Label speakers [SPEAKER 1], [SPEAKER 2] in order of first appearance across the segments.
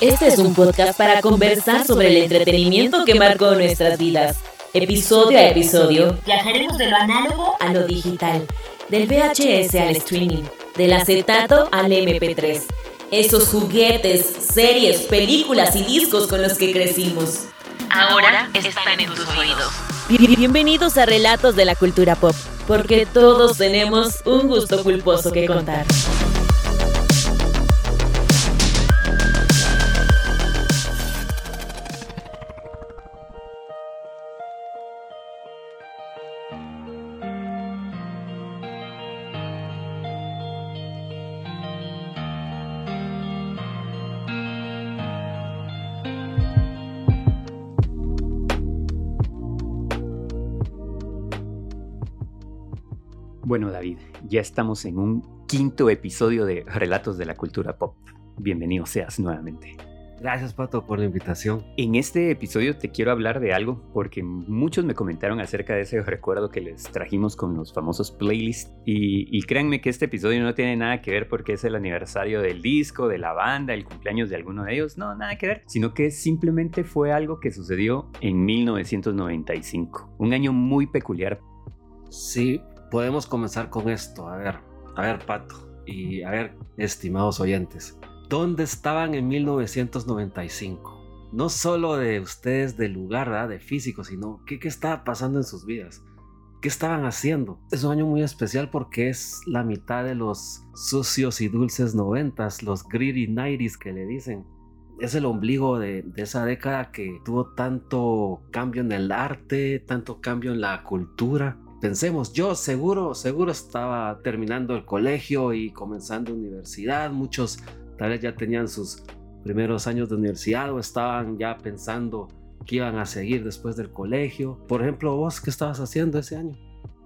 [SPEAKER 1] Este es un podcast para conversar sobre el entretenimiento que marcó nuestras vidas. Episodio a episodio, viajaremos de lo análogo a lo digital, del VHS al streaming, del acetato al MP3. Esos juguetes, series, películas y discos con los que crecimos. Ahora están en tus oídos. Bienvenidos a Relatos de la Cultura Pop, porque todos tenemos un gusto culposo que contar.
[SPEAKER 2] Bueno, David, ya estamos en un quinto episodio de Relatos de la Cultura Pop. Bienvenido seas nuevamente.
[SPEAKER 3] Gracias, Pato, por la invitación.
[SPEAKER 2] En este episodio te quiero hablar de algo porque muchos me comentaron acerca de ese recuerdo que les trajimos con los famosos playlists. Y, créanme que este episodio no tiene nada que ver porque es el aniversario del disco, de la banda, el cumpleaños de alguno de ellos. No, nada que ver. Sino que simplemente fue algo que sucedió en 1995. Un año muy peculiar.
[SPEAKER 3] Sí, podemos comenzar con esto. A ver, a ver, Pato, y a ver, estimados oyentes, ¿dónde estaban en 1995? No solo de ustedes del lugar, de físico, sino ¿qué, qué estaba pasando en sus vidas. ¿Qué estaban haciendo? Es un año muy especial porque es la mitad de los sucios y dulces noventas, los greedy nighties que le dicen. Es el ombligo de, de, esa década que tuvo tanto cambio en el arte, tanto cambio en la cultura pensemos, yo seguro, seguro estaba terminando el colegio y comenzando universidad, muchos tal vez ya tenían sus primeros años de universidad o estaban ya pensando que iban a seguir después del colegio. Por ejemplo, vos, ¿qué estabas haciendo ese año?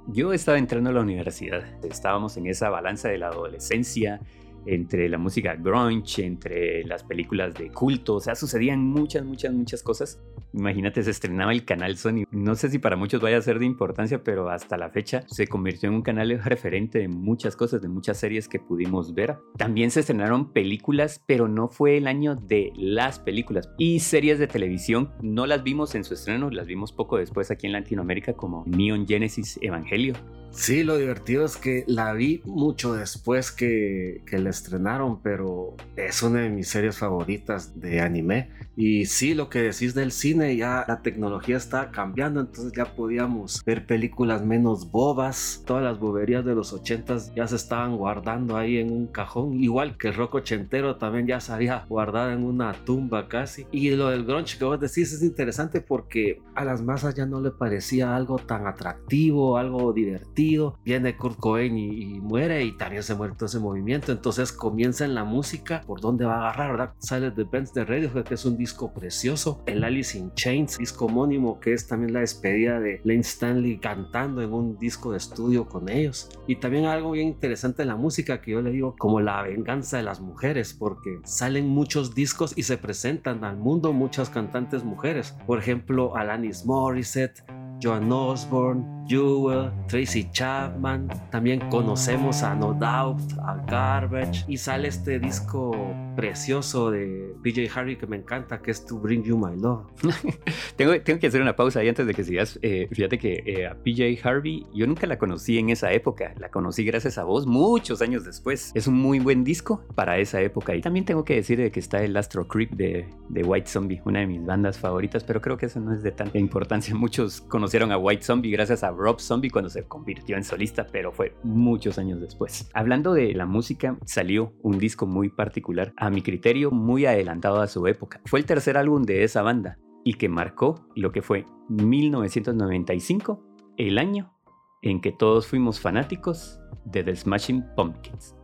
[SPEAKER 2] Yo estaba entrando a la universidad, estábamos en esa balanza de la adolescencia, entre la música grunge, entre las películas de culto, o sea, sucedían muchas, muchas, muchas cosas. Imagínate, se estrenaba el canal Sony. No sé si para muchos vaya a ser de importancia, pero hasta la fecha se convirtió en un canal referente de muchas cosas, de muchas series que pudimos ver. También se estrenaron películas, pero no fue el año de las películas. Y series de televisión no las vimos en su estreno, las vimos poco después aquí en Latinoamérica como Neon Genesis Evangelio.
[SPEAKER 3] Sí, lo divertido es que la vi mucho después que, que la estrenaron, pero es una de mis series favoritas de anime. Y sí, lo que decís del cine, ya la tecnología está cambiando, entonces ya podíamos ver películas menos bobas. Todas las boberías de los ochentas ya se estaban guardando ahí en un cajón, igual que el rock ochentero también ya se había guardado en una tumba casi. Y lo del grunge que vos decís es interesante porque a las masas ya no le parecía algo tan atractivo, algo divertido. Viene Kurt Cobain y, muere y también se muere todo ese movimiento. Entonces comienza en la música, por dónde va a agarrar, ¿verdad? Sale The Bands de Radio, que es un disco precioso. El Alice in Chains, disco homónimo que es también la despedida de Lane Stanley cantando en un disco de estudio con ellos. Y también algo bien interesante en la música que yo le digo como la venganza de las mujeres, porque salen muchos discos y se presentan al mundo muchas cantantes mujeres. Por ejemplo, Alanis Morissette, Joan Osborne, Jewel, Tracy Chapman. También conocemos a No Doubt, a Garbage. Y sale este disco precioso de PJ Harvey que me encanta, que es To Bring You My Love.
[SPEAKER 2] tengo, tengo, que hacer una pausa ahí antes de que sigas. Eh, fíjate que eh, a PJ Harvey yo nunca la conocí en esa época. La conocí gracias a vos muchos años después. Es un muy buen disco para esa época. Y también tengo que decir que está el Astro Creep de, de White Zombie, una de mis bandas favoritas, pero creo que eso no es de tanta importancia. Muchos conocieron a White Zombie gracias a Rob Zombie cuando se convirtió en solista, pero fue muchos años después. Hablando de la música, salió un disco muy particular, a mi criterio muy adelantado a su época. Fue el tercer álbum de esa banda y que marcó lo que fue 1995, el año en que todos fuimos fanáticos de The Smashing Pumpkins.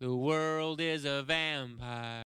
[SPEAKER 2] The world is a vampire.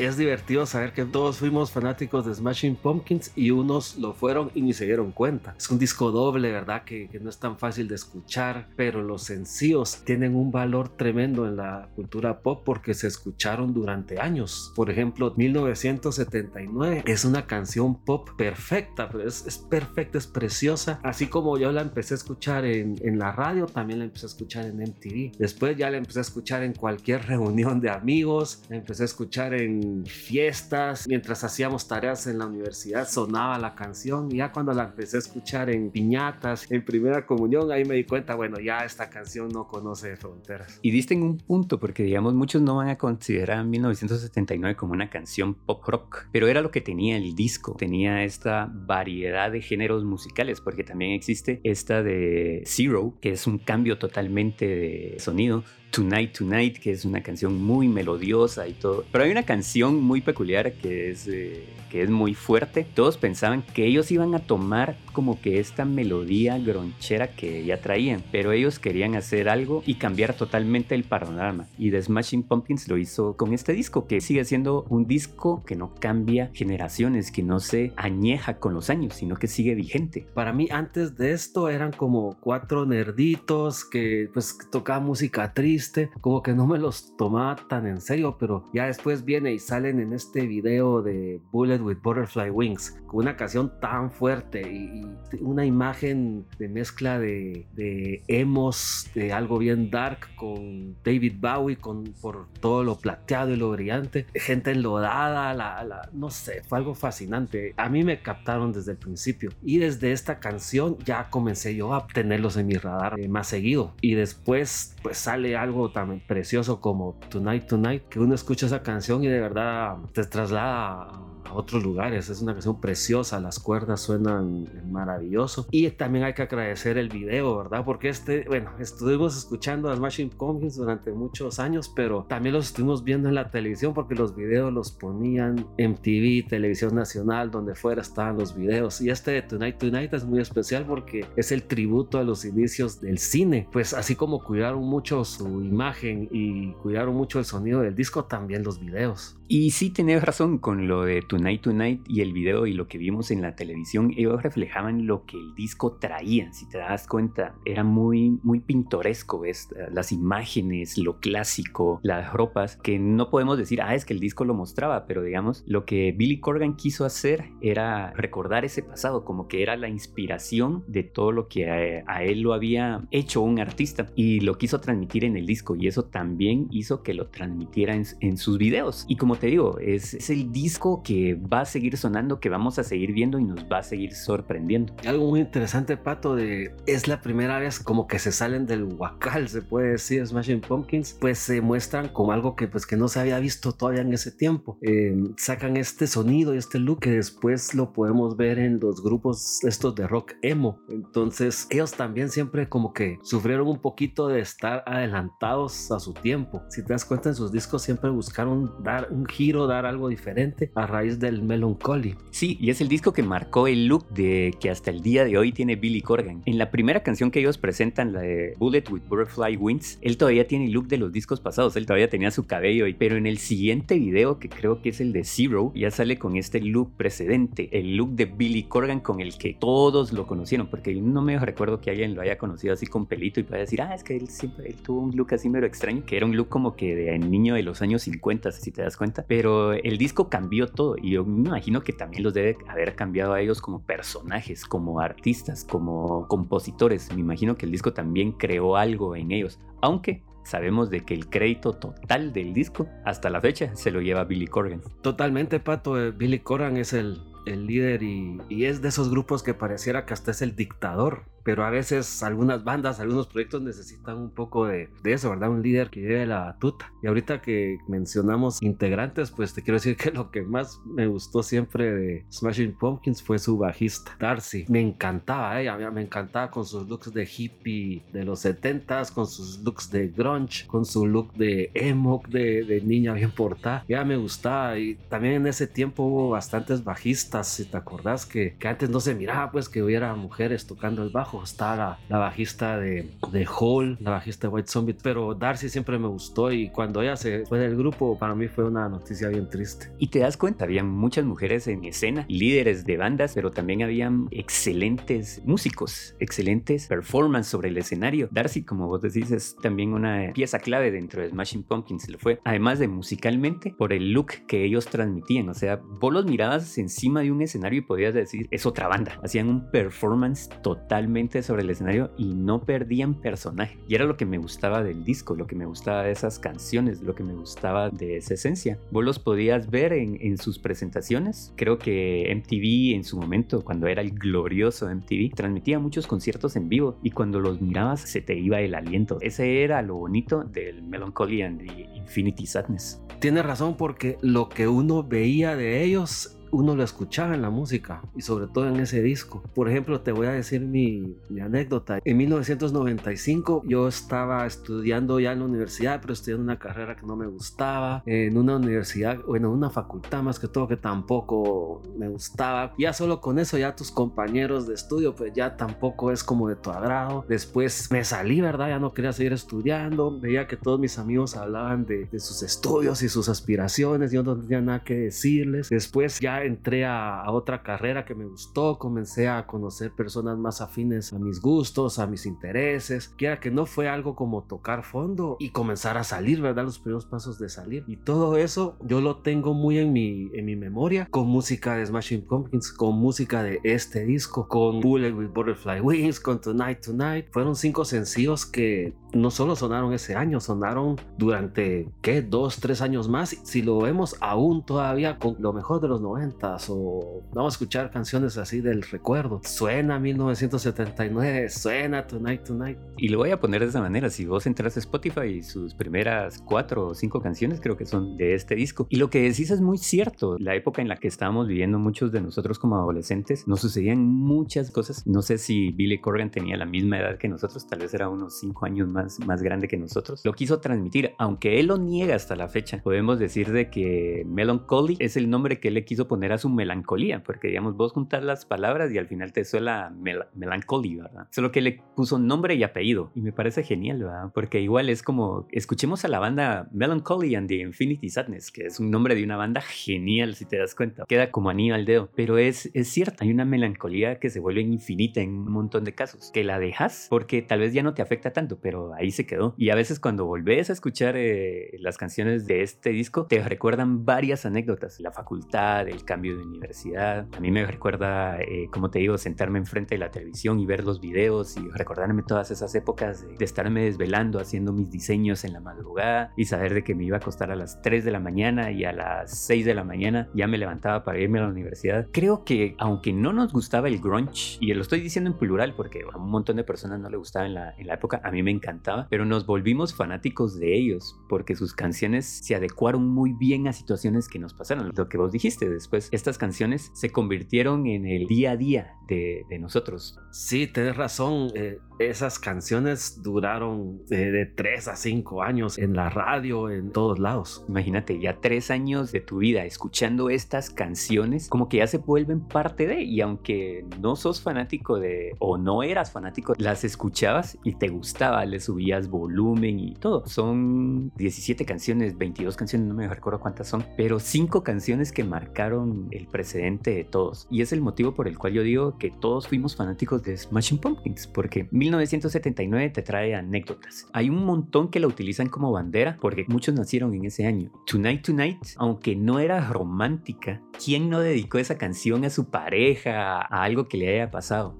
[SPEAKER 3] Es divertido saber que todos fuimos fanáticos de Smashing Pumpkins y unos lo fueron y ni se dieron cuenta. Es un disco doble, ¿verdad? Que, que no es tan fácil de escuchar, pero los sencillos tienen un valor tremendo en la cultura pop porque se escucharon durante años. Por ejemplo, 1979 es una canción pop perfecta, es, es perfecta, es preciosa. Así como yo la empecé a escuchar en, en la radio, también la empecé a escuchar en MTV. Después ya la empecé a escuchar en cualquier reunión de amigos, la empecé a escuchar en fiestas, mientras hacíamos tareas en la universidad sonaba la canción y ya cuando la empecé a escuchar en piñatas, en primera comunión, ahí me di cuenta, bueno, ya esta canción no conoce fronteras.
[SPEAKER 2] Y diste en un punto, porque digamos, muchos no van a considerar 1979 como una canción pop rock, pero era lo que tenía el disco, tenía esta variedad de géneros musicales, porque también existe esta de Zero, que es un cambio totalmente de sonido, Tonight Tonight, que es una canción muy melodiosa y todo. Pero hay una canción muy peculiar que es, eh, que es muy fuerte. Todos pensaban que ellos iban a tomar como que esta melodía gronchera que ya traían, pero ellos querían hacer algo y cambiar totalmente el panorama. Y The Smashing Pumpkins lo hizo con este disco, que sigue siendo un disco que no cambia generaciones, que no se añeja con los años, sino que sigue vigente.
[SPEAKER 3] Para mí antes de esto eran como cuatro nerditos que pues tocaban música triste como que no me los tomaba tan en serio, pero ya después viene y salen en este video de Bullet with Butterfly Wings, con una canción tan fuerte y, una imagen de mezcla de, de, emos, de algo bien dark con David Bowie, con, por todo lo plateado y lo brillante, gente enlodada, la, la, no sé, fue algo fascinante. A mí me captaron desde el principio y desde esta canción ya comencé yo a tenerlos en mi radar eh, más seguido y después pues sale algo algo tan precioso como Tonight Tonight, que uno escucha esa canción y de verdad te traslada otros lugares. Es una canción preciosa, las cuerdas suenan maravilloso. Y también hay que agradecer el video, ¿verdad? Porque este, bueno, estuvimos escuchando a Smashing Pumpkins durante muchos años, pero también los estuvimos viendo en la televisión porque los videos los ponían en TV, Televisión Nacional, donde fuera estaban los videos. Y este de Tonight Tonight es muy especial porque es el tributo a los inicios del cine. Pues así como cuidaron mucho su imagen y cuidaron mucho el sonido del disco, también los videos.
[SPEAKER 2] Y sí tenés razón con lo de Tonight Tonight y el video y lo que vimos en la televisión, ellos reflejaban lo que el disco traía, si te das cuenta, era muy, muy pintoresco, ¿ves? Las imágenes, lo clásico, las ropas, que no podemos decir, ah, es que el disco lo mostraba, pero digamos, lo que Billy Corgan quiso hacer era recordar ese pasado, como que era la inspiración de todo lo que a, él lo había hecho un artista y lo quiso transmitir en el disco y eso también hizo que lo transmitiera en, en sus videos. Y como te digo, es, es, el disco que va a seguir sonando, que vamos a seguir viendo y nos va a seguir sorprendiendo.
[SPEAKER 3] Algo muy interesante, Pato, de es la primera vez como que se salen del huacal, se puede decir, Smashing Pumpkins, pues se muestran como algo que pues que no se había visto todavía en ese tiempo. Eh, sacan este sonido y este look que después lo podemos ver en los grupos estos de rock emo. Entonces ellos también siempre como que sufrieron un poquito de estar adelantados a su tiempo. Si te das cuenta en sus discos siempre buscaron dar un giro, dar algo diferente a raíz del Melancholy.
[SPEAKER 2] Sí, y es el disco que marcó el look de que hasta el día de hoy tiene Billy Corgan. En la primera canción que ellos presentan, la de Bullet with Butterfly Wings, él todavía tiene el look de los discos pasados, él todavía tenía su cabello, pero en el siguiente video, que creo que es el de Zero, ya sale con este look precedente, el look de Billy Corgan con el que todos lo conocieron, porque no me recuerdo que alguien lo haya conocido así con pelito y pueda decir, ah, es que él siempre él tuvo un look así mero extraño, que era un look como que de niño de los años 50, si te das cuenta pero el disco cambió todo y yo me imagino que también los debe haber cambiado a ellos como personajes, como artistas, como compositores. Me imagino que el disco también creó algo en ellos, aunque sabemos de que el crédito total del disco hasta la fecha se lo lleva Billy Corgan.
[SPEAKER 3] Totalmente, Pato. Eh, Billy Corgan es el, el líder y, y, es de esos grupos que pareciera que hasta es el dictador pero a veces algunas bandas, algunos proyectos necesitan un poco de, de, eso, ¿verdad? Un líder que lleve la batuta. Y ahorita que mencionamos integrantes, pues te quiero decir que lo que más me gustó siempre de Smashing Pumpkins fue su bajista, Darcy. Me encantaba, ella ¿eh? me encantaba con sus looks de hippie de los 70s, con sus looks de grunge, con su look de emo, de, de niña bien portada. Ya me gustaba y también en ese tiempo hubo bastantes bajistas, si te acordás, que, que antes no se miraba pues que hubiera mujeres tocando el bajo bajo, estaba la, la bajista de, de Hole, la bajista de White Zombie, pero Darcy siempre me gustó y cuando ella se fue del grupo, para mí fue una noticia bien triste.
[SPEAKER 2] Y te das cuenta, había muchas mujeres en escena, líderes de bandas, pero también habían excelentes músicos, excelentes performance sobre el escenario. Darcy, como vos decís, es también una pieza clave dentro de Smashing Pumpkins, lo fue. Además de musicalmente, por el look que ellos transmitían, o sea, vos los mirabas encima de un escenario y podías decir, es otra banda. Hacían un performance totalmente sobre el escenario y no perdían personaje. Y era lo que me gustaba del disco, lo que me gustaba de esas canciones, lo que me gustaba de esa esencia. Vos los podías ver en, en sus presentaciones. Creo que MTV en su momento, cuando era el glorioso MTV, transmitía muchos conciertos en vivo y cuando los mirabas se te iba el aliento. Ese era lo bonito del Melancholy and the Infinity Sadness.
[SPEAKER 3] Tiene razón porque lo que uno veía de ellos uno lo escuchaba en la música y sobre todo en ese disco. Por ejemplo, te voy a decir mi, mi, anécdota. En 1995 yo estaba estudiando ya en la universidad, pero estudiando una carrera que no me gustaba, en una universidad, bueno, en una facultad más que todo que tampoco me gustaba. Ya solo con eso ya tus compañeros de estudio pues ya tampoco es como de tu agrado. Después me salí, ¿verdad? Ya no quería seguir estudiando. Veía que todos mis amigos hablaban de, de sus estudios y sus aspiraciones. Yo no tenía nada que decirles. Después ya entré a, otra carrera que me gustó, comencé a conocer personas más afines a mis gustos, a mis intereses, que que no fue algo como tocar fondo y comenzar a salir, ¿verdad? Los primeros pasos de salir. Y todo eso yo lo tengo muy en mi, en mi memoria, con música de Smashing Pumpkins, con música de este disco, con Bullet with Butterfly Wings, con Tonight Tonight. Fueron cinco sencillos que no solo sonaron ese año, sonaron durante, ¿qué? Dos, tres años más. Si lo vemos aún todavía con lo mejor de los 90 o vamos a escuchar canciones así del recuerdo. Suena 1979, suena Tonight Tonight.
[SPEAKER 2] Y lo voy a poner de esa manera, si vos entras a Spotify sus primeras cuatro o cinco canciones creo que son de este disco. Y lo que decís es muy cierto, la época en la que estábamos viviendo muchos de nosotros como adolescentes, nos sucedían muchas cosas. No sé si Billy Corgan tenía la misma edad que nosotros, tal vez era unos cinco años más, más grande que nosotros. Lo quiso transmitir, aunque él lo niega hasta la fecha. Podemos decir de que Melancholy es el nombre que él le quiso poner a su melancolía, porque digamos, vos juntas las palabras y al final te suena mel melancolía, ¿verdad? Solo que le puso nombre y apellido y me parece genial, ¿verdad? Porque igual es como, escuchemos a la banda Melancholy and the Infinity Sadness, que es un nombre de una banda genial, si te das cuenta. Queda como anillo al dedo, pero es, es cierto, hay una melancolía que se vuelve infinita en un montón de casos, que la dejas porque tal vez ya no te afecta tanto, pero ahí se quedó. Y a veces cuando volvés a escuchar eh, las canciones de este disco, te recuerdan varias anécdotas, la facultad, el cambio de universidad. A mí me recuerda, eh, como te digo, sentarme enfrente de la televisión y ver los videos y recordarme todas esas épocas de, de, estarme desvelando haciendo mis diseños en la madrugada y saber de que me iba a acostar a las 3 de la mañana y a las 6 de la mañana ya me levantaba para irme a la universidad. Creo que aunque no nos gustaba el grunge, y lo estoy diciendo en plural porque a un montón de personas no le gustaba en la, en la época, a mí me encantaba, pero nos volvimos fanáticos de ellos porque sus canciones se adecuaron muy bien a situaciones que nos pasaron. Lo que vos dijiste después, estas canciones se convirtieron en el día a día de, de nosotros.
[SPEAKER 3] Sí, tienes razón. Eh, esas canciones duraron de, de 3 a 5 años en la radio, en todos lados.
[SPEAKER 2] Imagínate, ya 3 años de tu vida escuchando estas canciones, como que ya se vuelven parte de, y aunque no sos fanático de, o no eras fanático, las escuchabas y te gustaba, le subías volumen y todo. Son 17 canciones, 22 canciones, no me recuerdo cuántas son, pero 5 canciones que marcaron el precedente de todos. Y es el motivo por el cual yo digo que todos fuimos fanáticos de Smashing Pumpkins, porque 1979 te trae anécdotas. Hay un montón que la utilizan como bandera, porque muchos nacieron en ese año. Tonight Tonight, aunque no era romántica, ¿quién no dedicó esa canción a su pareja, a algo que le haya pasado?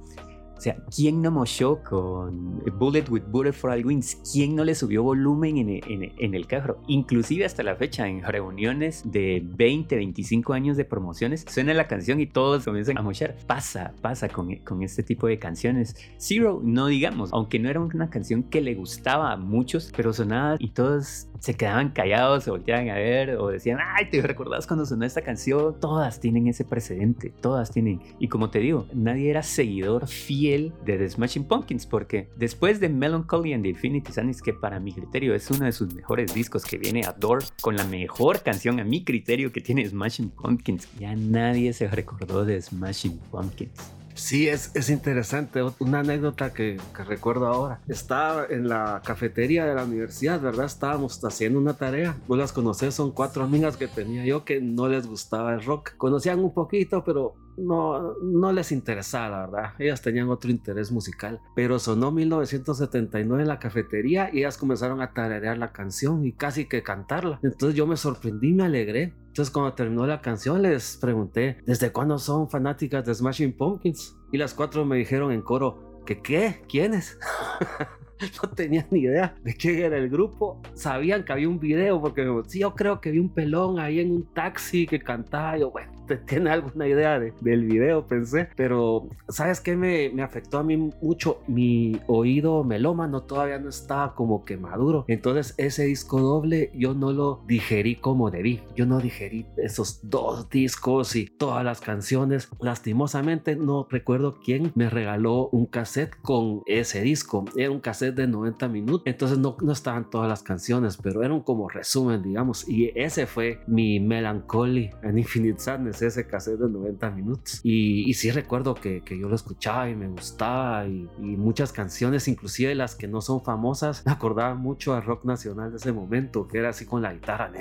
[SPEAKER 2] O sea, ¿quién no mochó con Bullet with Butterfly Wings? ¿Quién no le subió volumen en, en, en, el carro? Inclusive hasta la fecha, en reuniones de 20, 25 años de promociones, suena la canción y todos comienzan a mochar. Pasa, pasa con, con este tipo de canciones. Zero, no digamos, aunque no era una canción que le gustaba a muchos, pero sonaba y todos se quedaban callados, se volteaban a ver o decían, ay, ¿te recordás cuando sonó esta canción? Todas tienen ese precedente, todas tienen. Y como te digo, nadie era seguidor fiel de The Smashing Pumpkins porque después de Melancholy and the Infinity Sadness que para mi criterio es uno de sus mejores discos que viene a Door con la mejor canción a mi criterio que tiene Smashing Pumpkins ya nadie se recordó de Smashing Pumpkins
[SPEAKER 3] Sí, es, es interesante. Una anécdota que, que, recuerdo ahora. Estaba en la cafetería de la universidad, ¿verdad? Estábamos haciendo una tarea. Vos las conocés, son cuatro amigas que tenía yo que no les gustaba el rock. Conocían un poquito, pero no, no les interesaba, verdad. Ellas tenían otro interés musical. Pero sonó 1979 en la cafetería y ellas comenzaron a tararear la canción y casi que cantarla. Entonces yo me sorprendí, me alegré. Entonces cuando terminó la canción les pregunté, ¿desde cuándo son fanáticas de Smashing Pumpkins? Y las cuatro me dijeron en coro, ¿que qué? ¿Quiénes? no tenían ni idea de quién era el grupo. Sabían que había un video porque sí, yo creo que vi un pelón ahí en un taxi que cantaba. Yo, bueno, tiene alguna idea del video, pensé. Pero, ¿sabes qué me, me, afectó a mí mucho? Mi oído melómano todavía no estaba como que maduro. Entonces, ese disco doble yo no lo digerí como debí. Yo no digerí esos dos discos y todas las canciones. Lastimosamente, no recuerdo quién me regaló un cassette con ese disco. Era un cassette de 90 minutos. Entonces, no, no estaban todas las canciones, pero era un como resumen, digamos. Y ese fue mi Melancholy and Infinite Sadness ese cassette de 90 minutos. Y, y sí recuerdo que, que, yo lo escuchaba y me gustaba y, y, muchas canciones, inclusive las que no son famosas, me acordaba mucho al rock nacional de ese momento, que era así con la guitarra,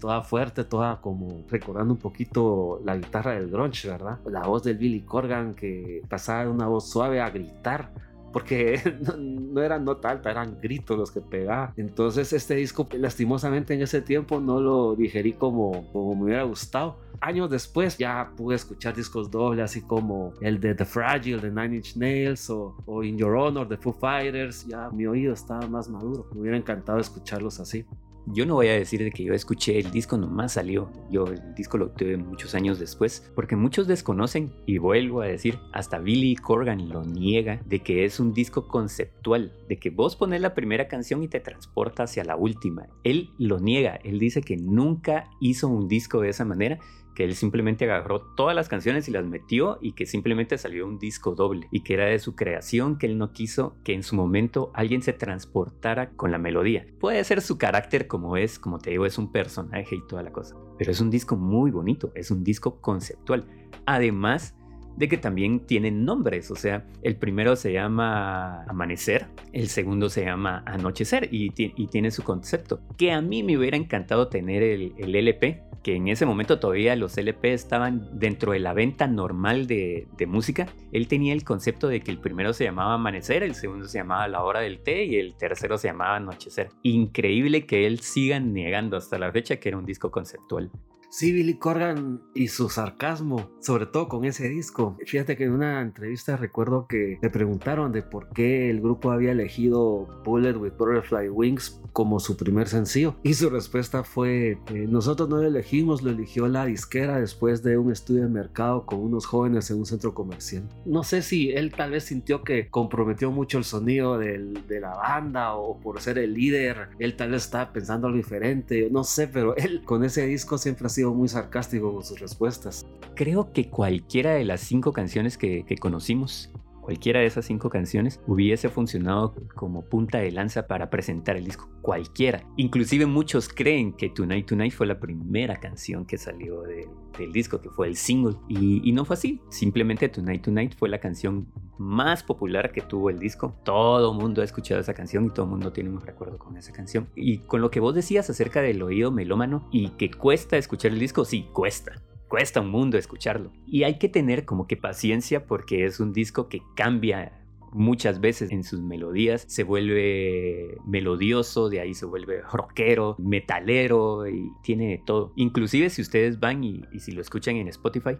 [SPEAKER 3] toda fuerte, toda como recordando un poquito la guitarra del grunge, ¿verdad? La voz del Billy Corgan que pasaba de una voz suave a gritar porque no, eran nota alta, eran gritos los que pegaba. Entonces este disco lastimosamente en ese tiempo no lo digerí como, como me hubiera gustado. Años después ya pude escuchar discos dobles así como el de The Fragile de Nine Inch Nails o, o In Your Honor de Foo Fighters. Ya mi oído estaba más maduro. Me hubiera encantado escucharlos así.
[SPEAKER 2] Yo no voy a decir de que yo escuché el disco nomás salió. Yo el disco lo tuve muchos años después, porque muchos desconocen y vuelvo a decir, hasta Billy Corgan lo niega de que es un disco conceptual, de que vos pones la primera canción y te transporta hacia la última. Él lo niega, él dice que nunca hizo un disco de esa manera que él simplemente agarró todas las canciones y las metió y que simplemente salió un disco doble y que era de su creación que él no quiso que en su momento alguien se transportara con la melodía. Puede ser su carácter como es, como te digo, es un personaje y toda la cosa, pero es un disco muy bonito, es un disco conceptual. Además, de que también tienen nombres, o sea, el primero se llama Amanecer, el segundo se llama Anochecer y, y tiene su concepto, que a mí me hubiera encantado tener el, el, LP, que en ese momento todavía los LP estaban dentro de la venta normal de, de música, él tenía el concepto de que el primero se llamaba Amanecer, el segundo se llamaba La Hora del Té y el tercero se llamaba Anochecer. Increíble que él siga negando hasta la fecha que era un disco conceptual.
[SPEAKER 3] Sí, Billy Corgan y su sarcasmo, sobre todo con ese disco. Fíjate que en una entrevista recuerdo que le preguntaron de por qué el grupo había elegido Bullet with Butterfly Wings como su primer sencillo. Y su respuesta fue, eh, nosotros no lo elegimos, lo eligió la disquera después de un estudio de mercado con unos jóvenes en un centro comercial. No sé si él tal vez sintió que comprometió mucho el sonido de la banda o por ser el líder, él tal vez estaba pensando algo diferente, no sé, pero él con ese disco siempre ha sido muy sarcástico con sus respuestas.
[SPEAKER 2] Creo que cualquiera de las cinco canciones que, que conocimos cualquiera de esas cinco canciones hubiese funcionado como punta de lanza para presentar el disco. Cualquiera. Inclusive muchos creen que Tonight Tonight fue la primera canción que salió de, del disco, que fue el single. Y, y, no fue así. Simplemente Tonight Tonight fue la canción más popular que tuvo el disco. Todo mundo ha escuchado esa canción y todo mundo tiene un recuerdo con esa canción. Y con lo que vos decías acerca del oído melómano y que cuesta escuchar el disco, sí, cuesta cuesta un mundo escucharlo. Y hay que tener como que paciencia porque es un disco que cambia muchas veces en sus melodías, se vuelve melodioso, de ahí se vuelve rockero, metalero y tiene de todo. Inclusive si ustedes van y, si lo escuchan en Spotify,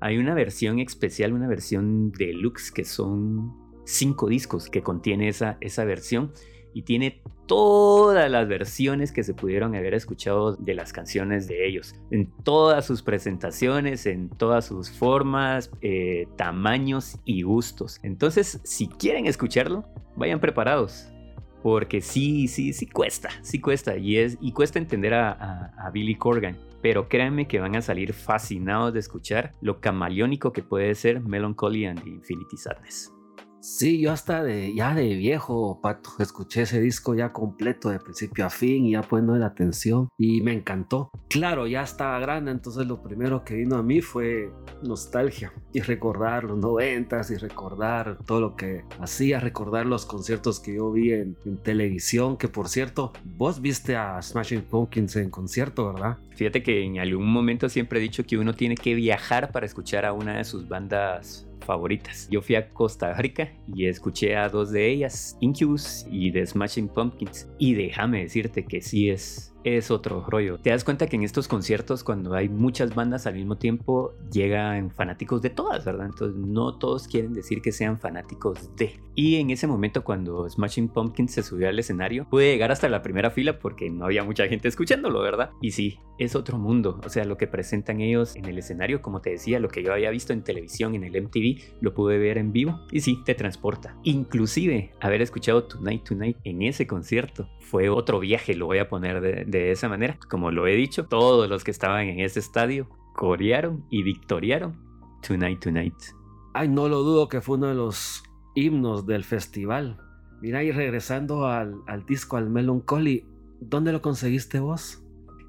[SPEAKER 2] hay una versión especial, una versión deluxe que son cinco discos que contiene esa, esa versión y tiene todas las versiones que se pudieron haber escuchado de las canciones de ellos, en todas sus presentaciones, en todas sus formas, eh, tamaños y gustos. Entonces, si quieren escucharlo, vayan preparados. Porque sí, sí, sí cuesta, sí cuesta. Y, es, y cuesta entender a, Billy Corgan. Pero créanme que van a salir fascinados de escuchar lo camaleónico que puede ser Melancholy and Infinity Sadness.
[SPEAKER 3] Sí, yo hasta de ya de viejo, Pato, escuché ese disco ya completo de principio a fin y ya poniendo la atención y me encantó. Claro, ya estaba grande, entonces lo primero que vino a mí fue nostalgia y recordar los noventas y recordar todo lo que hacía, recordar los conciertos que yo vi en, en televisión, que por cierto, vos viste a Smashing Pumpkins en concierto, ¿verdad?
[SPEAKER 2] Fíjate que en algún momento siempre he dicho que uno tiene que viajar para escuchar a una de sus bandas favoritas. Yo fui a Costa Rica y escuché a dos de ellas, Incubus y The Smashing Pumpkins. Y déjame decirte que sí es es otro rollo. Te das cuenta que en estos conciertos, cuando hay muchas bandas al mismo tiempo, llegan fanáticos de todas, ¿verdad? Entonces, no todos quieren decir que sean fanáticos de. Y en ese momento, cuando Smashing Pumpkins se subió al escenario, pude llegar hasta la primera fila porque no había mucha gente escuchándolo, ¿verdad? Y sí, es otro mundo. O sea, lo que presentan ellos en el escenario, como te decía, lo que yo había visto en televisión, en el MTV, lo pude ver en vivo y sí, te transporta. Inclusive, haber escuchado Tonight Tonight en ese concierto fue otro viaje, lo voy a poner de, de esa manera. Como lo he dicho, todos los que estaban en ese estadio corearon y victoriaron Tonight Tonight.
[SPEAKER 3] Ay, no lo dudo que fue uno de los himnos del festival. Mira, y regresando al, al disco, al Melancholy, ¿dónde lo conseguiste vos?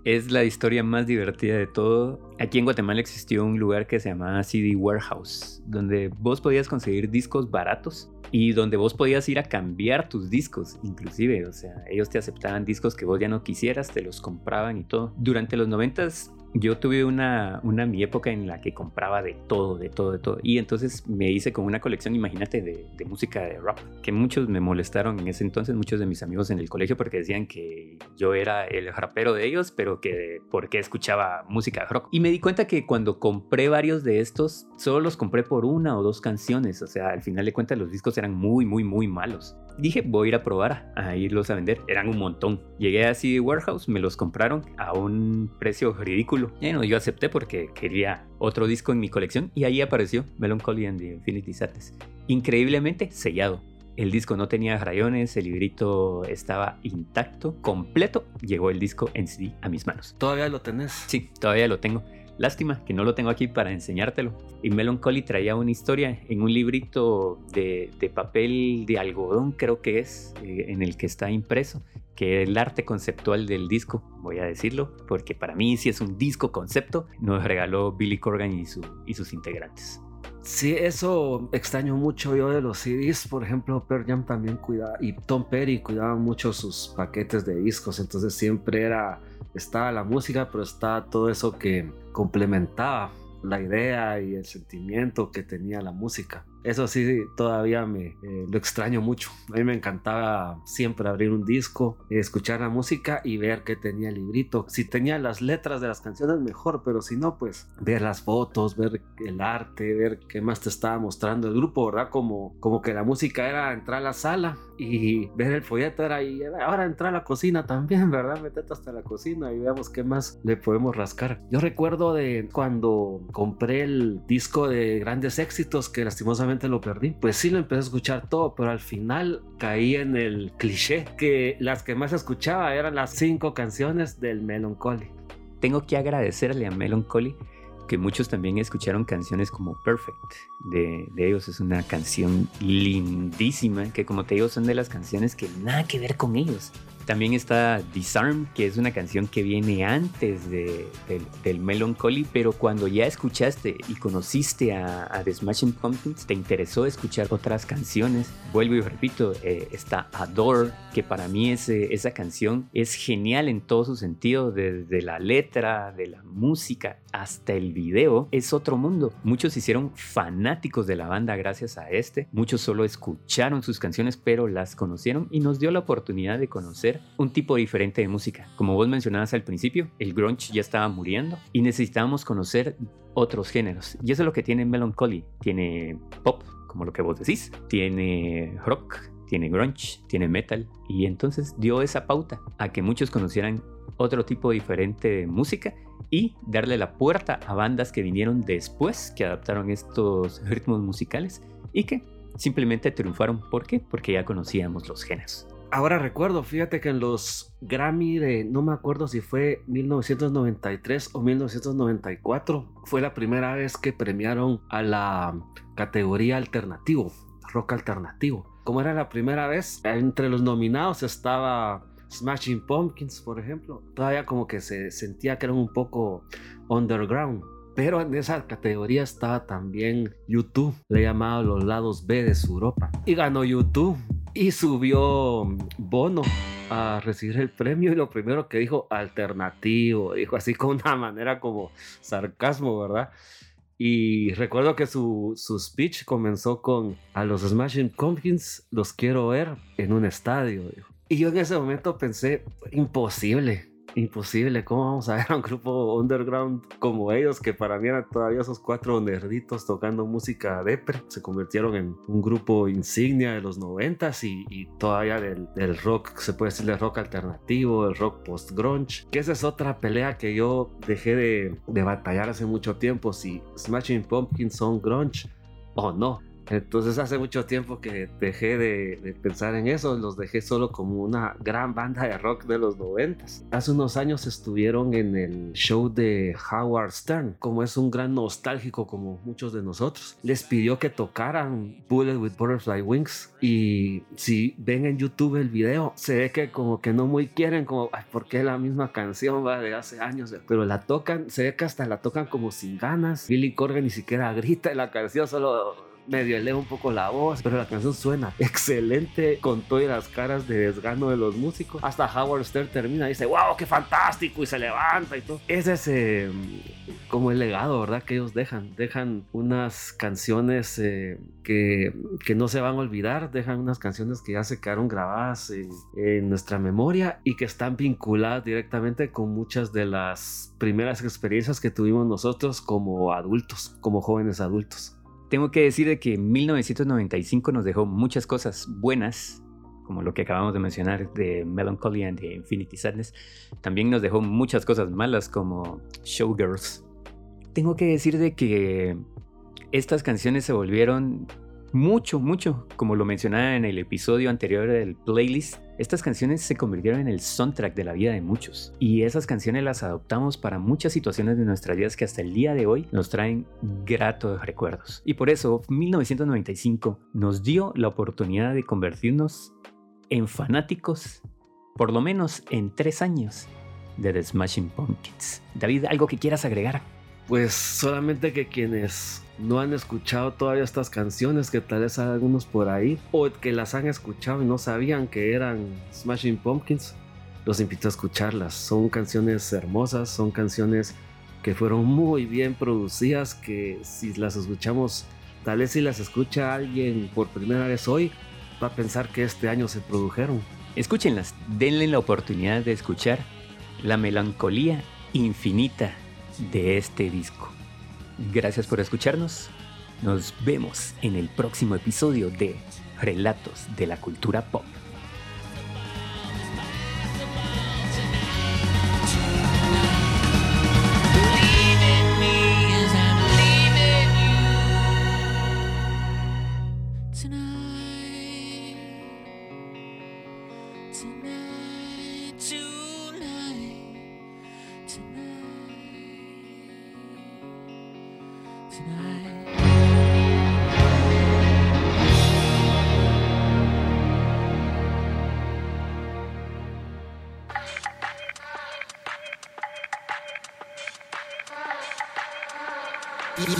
[SPEAKER 2] Es la historia más divertida de todo. Aquí en Guatemala existió un lugar que se llamaba CD Warehouse, donde vos podías conseguir discos baratos y donde vos podías ir a cambiar tus discos, inclusive, o sea, ellos te aceptaban discos que vos ya no quisieras, te los compraban y todo. Durante los noventas yo tuve una, mi época en la que compraba de todo, de todo, de todo. Y entonces me hice con una colección, imagínate, de, de, música de rap, que muchos me molestaron en ese entonces, muchos de mis amigos en el colegio, porque decían que yo era el rapero de ellos, pero que porque escuchaba música de rock. Y me di cuenta que cuando compré varios de estos, solo los compré por una o dos canciones. O sea, al final de cuentas los discos eran muy, muy, muy malos. Dije, voy a ir a probar, a irlos a vender. Eran un montón. Llegué a CD Warehouse, me los compraron a un precio ridículo. Bueno, yo acepté porque quería otro disco en mi colección y ahí apareció Melancholy and the Infinity Sadness. Increíblemente sellado. El disco no tenía rayones, el librito estaba intacto, completo. Llegó el disco en CD a mis manos.
[SPEAKER 3] ¿Todavía lo tenés?
[SPEAKER 2] Sí, todavía lo tengo. Lástima que no lo tengo aquí para enseñártelo. Y Melancholy traía una historia en un librito de, papel de algodón, creo que es, eh, en el que está impreso, que es el arte conceptual del disco, voy a decirlo, porque para mí si es un disco concepto, nos regaló Billy Corgan y, su, y sus integrantes.
[SPEAKER 3] Sí, eso extraño mucho yo de los CDs. Por ejemplo, Pearl Jam también cuidaba y Tom Perry cuidaba mucho sus paquetes de discos. Entonces siempre era, estaba la música, pero estaba todo eso que complementaba la idea y el sentimiento que tenía la música. Eso sí, todavía me eh, lo extraño mucho. A mí me encantaba siempre abrir un disco, escuchar la música y ver que tenía el librito. Si tenía las letras de las canciones, mejor, pero si no, pues ver las fotos, ver el arte, ver qué más te estaba mostrando el grupo, ¿verdad? Como, como que la música era entrar a la sala y ver el folleto era ahí, ahora entrar a la cocina también, ¿verdad? Metete hasta la cocina y veamos qué más le podemos rascar. Yo recuerdo de cuando compré el disco de grandes éxitos que lastimosamente lo perdí. Pues sí lo empecé a escuchar todo, pero al final caí en el cliché que las que más escuchaba eran las cinco canciones del Melancholy.
[SPEAKER 2] Tengo que agradecerle a Melancholy que muchos también escucharon canciones como Perfect de, de, ellos. Es una canción lindísima que como te digo son de las canciones que nada que ver con ellos. También está Disarm, que es una canción que viene antes de, de, del Melancholy, pero cuando ya escuchaste y conociste a, a, The Smashing Pumpkins, te interesó escuchar otras canciones. Vuelvo y repito, eh, está Adore, que para mí ese, esa canción es genial en todo su sentido, desde la letra, de la música hasta el video. Es otro mundo. Muchos se hicieron fanáticos de la banda gracias a este. Muchos solo escucharon sus canciones, pero las conocieron y nos dio la oportunidad de conocer un tipo diferente de música. Como vos mencionabas al principio, el grunge ya estaba muriendo y necesitábamos conocer otros géneros. Y eso es lo que tiene Melancholy. Tiene pop, como lo que vos decís, tiene rock, tiene grunge, tiene metal. Y entonces dio esa pauta a que muchos conocieran otro tipo diferente de música y darle la puerta a bandas que vinieron después, que adaptaron estos ritmos musicales y que simplemente triunfaron. ¿Por qué? Porque ya conocíamos los géneros.
[SPEAKER 3] Ahora recuerdo, fíjate que en los Grammy de, no me acuerdo si fue 1993 o 1994, fue la primera vez que premiaron a la categoría alternativo. rock alternativo. Como era la primera vez, entre los nominados estaba Smashing Pumpkins, por ejemplo. Todavía como que se sentía que eran un poco underground. Pero en esa categoría estaba también YouTube, le llamaba los lados B de su Europa. Y ganó YouTube y subió Bono a recibir el premio y lo primero que dijo alternativo, dijo así con una manera como sarcasmo, ¿verdad? Y recuerdo que su, su speech comenzó con a los Smashing Pumpkins los quiero ver en un estadio. Y yo en ese momento pensé, imposible, imposible. ¿Cómo vamos a ver a un grupo underground como ellos, que para mí eran todavía esos cuatro nerditos tocando música depre? Se convirtieron en un grupo insignia de los noventas y, y todavía del, rock, se puede decir del rock alternativo, el rock post-grunge. Que esa es otra pelea que yo dejé de, de batallar hace mucho tiempo, si Smashing Pumpkins son grunge o no. Entonces hace mucho tiempo que dejé de, pensar en eso, los dejé solo como una gran banda de rock de los noventas. Hace unos años estuvieron en el show de Howard Stern, como es un gran nostálgico como muchos de nosotros. Les pidió que tocaran Bullet with Butterfly Wings y si ven en YouTube el video, se ve que como que no muy quieren, como, ay, ¿por qué la misma canción va de hace años? Pero la tocan, se ve que hasta la tocan como sin ganas. Billy Corgan ni siquiera grita en la canción, solo medio eleva un poco la voz, pero la canción suena excelente con todas las caras de desgano de los músicos. Hasta Howard Stern termina y dice, wow, qué fantástico, y se levanta y todo. Ese es eh, como el legado, ¿verdad? Que ellos dejan. Dejan unas canciones eh, que, que, no se van a olvidar, dejan unas canciones que ya se quedaron grabadas en, en nuestra memoria y que están vinculadas directamente con muchas de las primeras experiencias que tuvimos nosotros como adultos, como jóvenes adultos.
[SPEAKER 2] Tengo que decir de que 1995 nos dejó muchas cosas buenas, como lo que acabamos de mencionar de Melancholy and the Infinity Sadness. También nos dejó muchas cosas malas como Showgirls. Tengo que decir de que estas canciones se volvieron mucho, mucho, como lo mencionaba en el episodio anterior del playlist, estas canciones se convirtieron en el soundtrack de la vida de muchos y esas canciones las adoptamos para muchas situaciones de nuestras vidas que hasta el día de hoy nos traen gratos recuerdos. Y por eso 1995 nos dio la oportunidad de convertirnos en fanáticos, por lo menos en tres años, de The Smashing Pumpkins. David, ¿algo que quieras agregar?
[SPEAKER 3] Pues solamente que quienes no han escuchado todavía estas canciones, que tal vez hay algunos por ahí, o que las han escuchado y no sabían que eran Smashing Pumpkins, los invito a escucharlas. Son canciones hermosas, son canciones que fueron muy bien producidas, que si las escuchamos, tal vez si las escucha alguien por primera vez hoy, va a pensar que este año se produjeron.
[SPEAKER 2] Escúchenlas, denle la oportunidad de escuchar la melancolía infinita de este disco. Gracias por escucharnos. Nos vemos en el próximo episodio de Relatos de la Cultura Pop.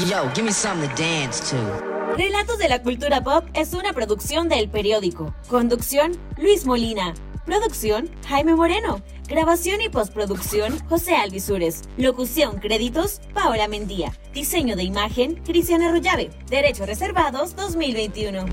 [SPEAKER 1] Yo, give me something to dance to. Relatos de la Cultura Pop es una producción del periódico. Conducción, Luis Molina. Producción, Jaime Moreno. Grabación y postproducción, José Alvisures. Locución, créditos, Paola Mendía. Diseño de imagen, Cristiana Arroyave. Derechos reservados 2021.